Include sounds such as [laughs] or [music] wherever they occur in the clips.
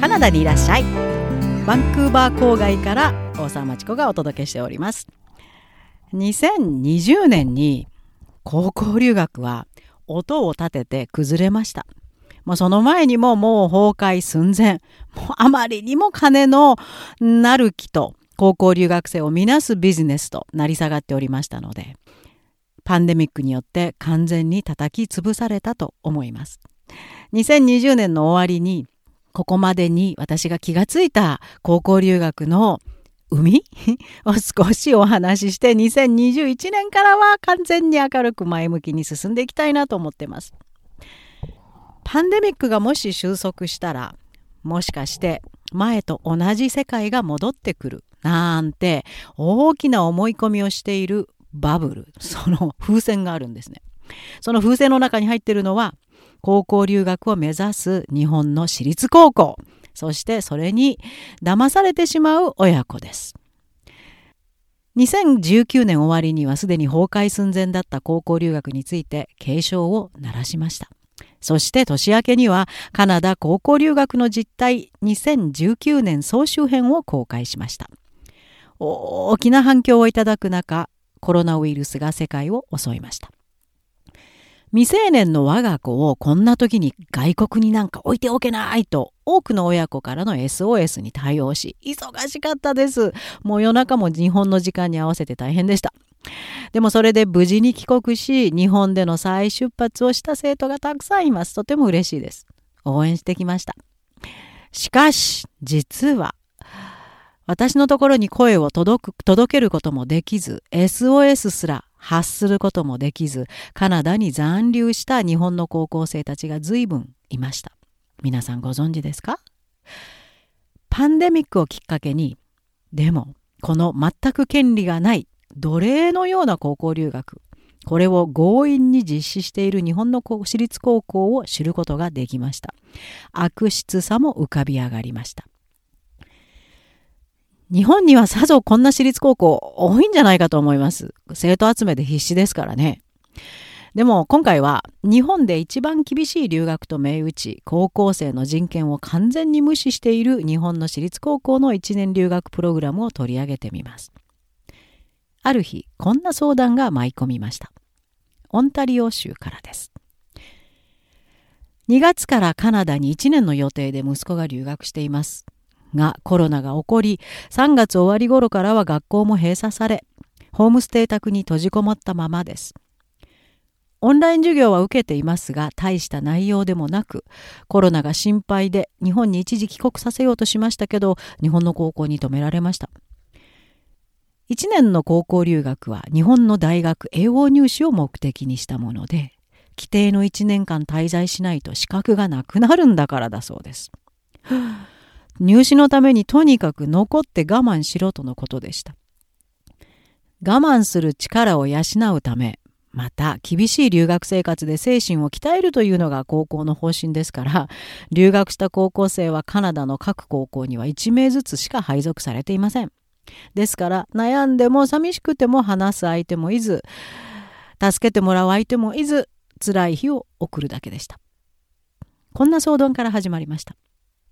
カナダにいらっしゃい。バンクーバー郊外から大沢町子がお届けしております。2020年に高校留学は音を立てて崩れました。もうその前にももう崩壊寸前。もうあまりにも金のなる木と高校留学生をみなすビジネスと成り下がっておりましたのでパンデミックによって完全に叩き潰されたと思います。2020年の終わりにここまでに私が気がついた高校留学の海？[laughs] を少しお話しして2021年からは完全に明るく前向きに進んでいきたいなと思ってます。パンデミックがもし収束したらもしかして前と同じ世界が戻ってくるなんて大きな思い込みをしているバブルその風船があるんですね。その風船の中に入っているのは高校留学を目指す日本の私立高校。そしてそれに騙されてしまう親子です。2019年終わりにはすでに崩壊寸前だった高校留学について警鐘を鳴らしました。そして年明けにはカナダ高校留学の実態2019年総集編を公開しました。大きな反響をいただく中コロナウイルスが世界を襲いました。未成年の我が子をこんな時に外国になんか置いておけないと多くの親子からの SOS に対応し忙しかったです。もう夜中も日本の時間に合わせて大変でした。でもそれで無事に帰国し日本での再出発をした生徒がたくさんいます。とても嬉しいです。応援してきました。しかし実は私のところに声を届く届けることもできず SOS すら発することもできずカナダに残留した日本の高校生たちが随分いました。皆さんご存知ですか？パンデミックをきっかけにでもこの全く権利がない奴隷のような高校留学これを強引に実施している日本の私立高校を知ることができました。悪質さも浮かび上がりました。日本にはさぞこんな私立高校多いんじゃないかと思います。生徒集めで必死ですからね。でも今回は日本で一番厳しい留学と銘打ち高校生の人権を完全に無視している日本の私立高校の1年留学プログラムを取り上げてみます。ある日こんな相談が舞い込みました。オンタリオ州からです。2月からカナダに1年の予定で息子が留学しています。がコロナが起こり3月終わり頃からは学校も閉鎖されホームステイ宅に閉じこもったままですオンライン授業は受けていますが大した内容でもなくコロナが心配で日本に一時帰国させようとしましたけど日本の高校に止められました1年の高校留学は日本の大学英語入試を目的にしたもので規定の1年間滞在しないと資格がなくなるんだからだそうです。入試のためにとにかく残って我慢しろとのことでした。我慢する力を養うため、また厳しい留学生活で精神を鍛えるというのが高校の方針ですから、留学した高校生はカナダの各高校には1名ずつしか配属されていません。ですから悩んでも寂しくても話す相手もいず、助けてもらう相手もいず、辛い日を送るだけでした。こんな相談から始まりました。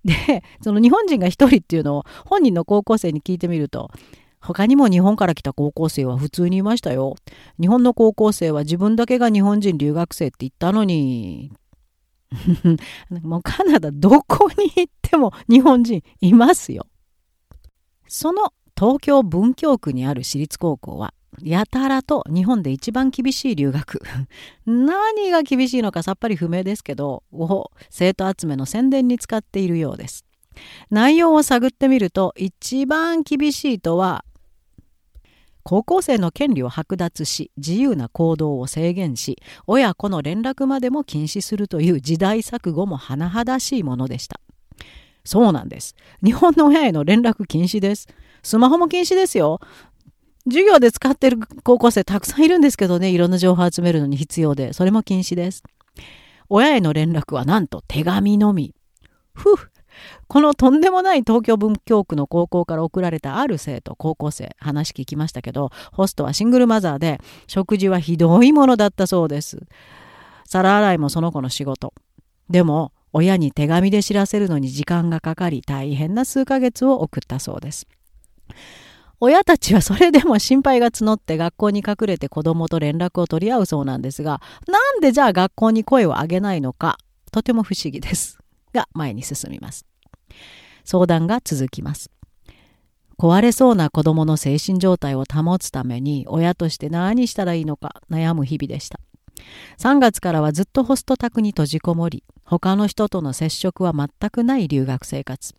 でその日本人が1人っていうのを本人の高校生に聞いてみると他にも日本から来た高校生は普通にいましたよ。日本の高校生は自分だけが日本人留学生って言ったのに [laughs] もうカナダどこに行っても日本人いますよ。その東京文京区にある私立高校はやたらと日本で一番厳しい留学。[laughs] 何が厳しいのかさっぱり不明ですけどを生徒集めの宣伝に使っているようです。内容を探ってみると一番厳しいとは高校生の権利を剥奪し自由な行動を制限し親子の連絡までも禁止するという時代錯誤も甚だしいものでした。そうなんです。日本の親への連絡禁止です。スマホも禁止ですよ。授業で使ってる高校生たくさんいるんですけどね、いろんな情報を集めるのに必要で、それも禁止です。親への連絡はなんと手紙のみ。ふうこのとんでもない東京文京区の高校から送られたある生徒、高校生、話聞きましたけど、ホストはシングルマザーで、食事はひどいものだったそうです。皿洗いもその子の仕事。でも、親に手紙で知らせるのに時間がかかり大変な数ヶ月を送ったそうです。親たちはそれでも心配が募って学校に隠れて子供と連絡を取り合うそうなんですが、なんでじゃあ学校に声を上げないのか、とても不思議です。が前に進みます。相談が続きます。壊れそうな子供の精神状態を保つために親として何したらいいのか悩む日々でした。3月からはずっとホスト宅に閉じこもり、他の人との接触は全くない留学生活。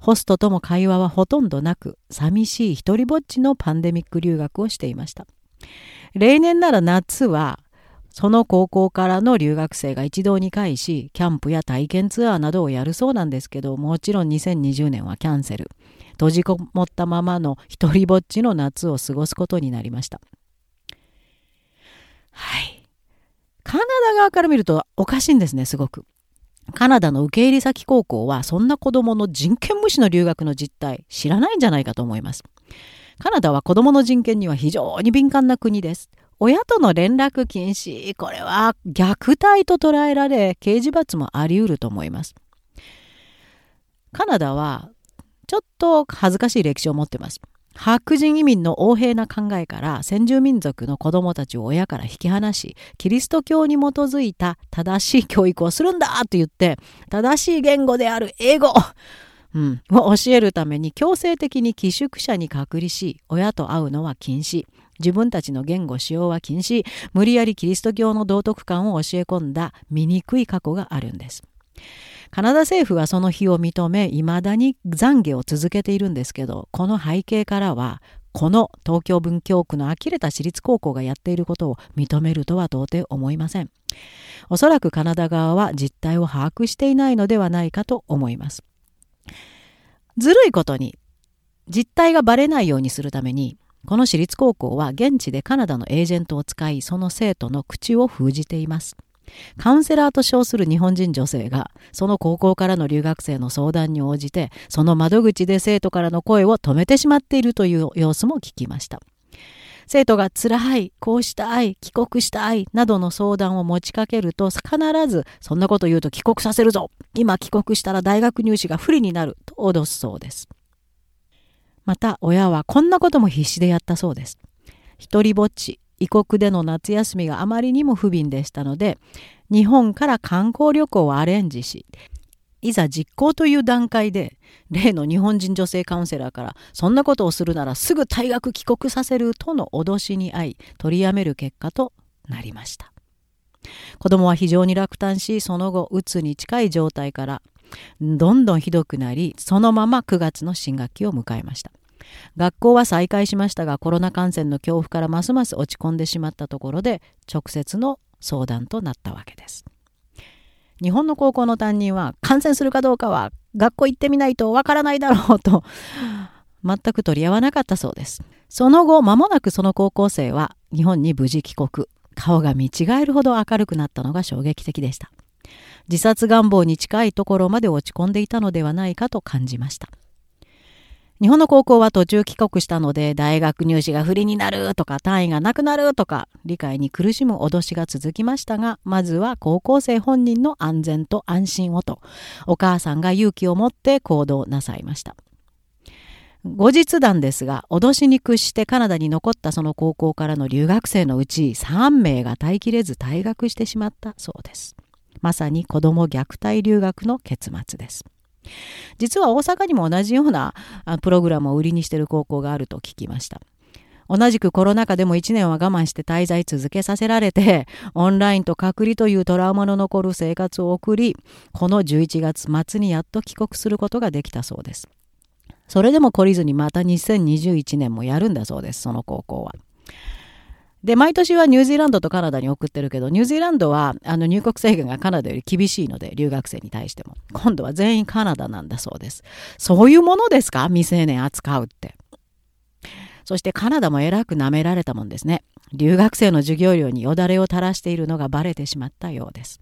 ホストとも会話はほとんどなく、寂しい一りぼっちのパンデミック留学をしていました。例年なら夏は、その高校からの留学生が一堂に会し、キャンプや体験ツアーなどをやるそうなんですけど、もちろん2020年はキャンセル。閉じこもったままの一りぼっちの夏を過ごすことになりました。はい。カナダ側から見るとおかしいんですね、すごく。カナダの受け入れ先高校はそんな子供の人権無視の留学の実態知らないんじゃないかと思います。カナダは子供の人権には非常に敏感な国です。親との連絡禁止、これは虐待と捉えられ、刑事罰もあり得ると思います。カナダはちょっと恥ずかしい歴史を持ってます。白人移民の横柄な考えから先住民族の子供たちを親から引き離し、キリスト教に基づいた正しい教育をするんだと言って、正しい言語である英語、うん、を教えるために強制的に寄宿舎に隔離し、親と会うのは禁止。自分たちの言語使用は禁止。無理やりキリスト教の道徳観を教え込んだ醜い過去があるんです。カナダ政府はその日を認め、未だに懺悔を続けているんですけど、この背景からは、この東京文京区の呆れた私立高校がやっていることを認めるとは到底思いません。おそらくカナダ側は実態を把握していないのではないかと思います。ずるいことに、実態がバレないようにするために、この私立高校は現地でカナダのエージェントを使い、その生徒の口を封じています。カウンセラーと称する日本人女性が、その高校からの留学生の相談に応じて、その窓口で生徒からの声を止めてしまっているという様子も聞きました。生徒が辛い、こうしたい、帰国したい、などの相談を持ちかけると、必ず、そんなこと言うと帰国させるぞ今帰国したら大学入試が不利になる、と脅すそうです。また、親はこんなことも必死でやったそうです。一りぼっち、異国での夏休みがあまりにも不憫でしたので日本から観光旅行をアレンジしいざ実行という段階で例の日本人女性カウンセラーからそんなことをするならすぐ退学帰国させるとの脅しに遭い取りやめる結果となりました。子供は非常に落胆しその後うつに近い状態からどんどんひどくなりそのまま9月の新学期を迎えました。学校は再開しましたがコロナ感染の恐怖からますます落ち込んでしまったところで直接の相談となったわけです。日本の高校の担任は感染するかどうかは学校行ってみないとわからないだろうと全く取り合わなかったそうです。その後間もなくその高校生は日本に無事帰国。顔が見違えるほど明るくなったのが衝撃的でした。自殺願望に近いところまで落ち込んでいたのではないかと感じました。日本の高校は途中帰国したので大学入試が不利になるとか単位がなくなるとか理解に苦しむ脅しが続きましたがまずは高校生本人の安全と安心をとお母さんが勇気を持って行動なさいました。後日談ですが脅しに屈してカナダに残ったその高校からの留学生のうち3名が耐えきれず退学してしまったそうです。まさに子ども虐待留学の結末です。実は大阪にも同じようなプログラムを売りにしている高校があると聞きました。同じくコロナ禍でも1年は我慢して滞在続けさせられて、オンラインと隔離というトラウマの残る生活を送り、この11月末にやっと帰国することができたそうです。それでも懲りずにまた2021年もやるんだそうです、その高校は。で、毎年はニュージーランドとカナダに送ってるけど、ニュージーランドはあの入国制限がカナダより厳しいので、留学生に対しても。今度は全員カナダなんだそうです。そういうものですか？未成年扱うって。そしてカナダもえらく舐められたもんですね。留学生の授業料によだれを垂らしているのがバレてしまったようです。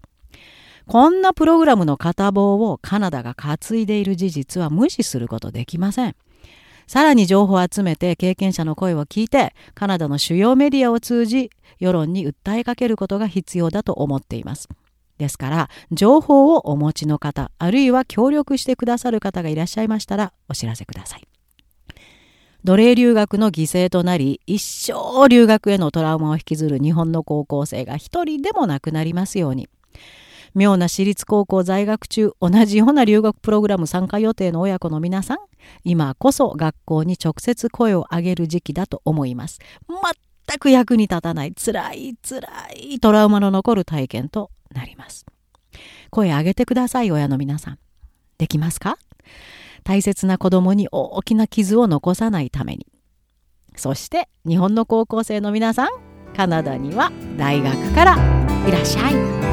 こんなプログラムの片棒をカナダが担いでいる事実は無視することできません。さらに情報を集めて経験者の声を聞いてカナダの主要メディアを通じ世論に訴えかけることが必要だと思っています。ですから情報をお持ちの方あるいは協力してくださる方がいらっしゃいましたらお知らせください。奴隷留学の犠牲となり一生留学へのトラウマを引きずる日本の高校生が一人でもなくなりますように。妙な私立高校在学中同じような留学プログラム参加予定の親子の皆さん今こそ学校に直接声を上げる時期だと思います。全く役に立たないつらいつらいトラウマの残る体験となります。声上げてください親の皆さん。できますか？大切な子供に大きな傷を残さないために。そして日本の高校生の皆さんカナダには大学からいらっしゃい。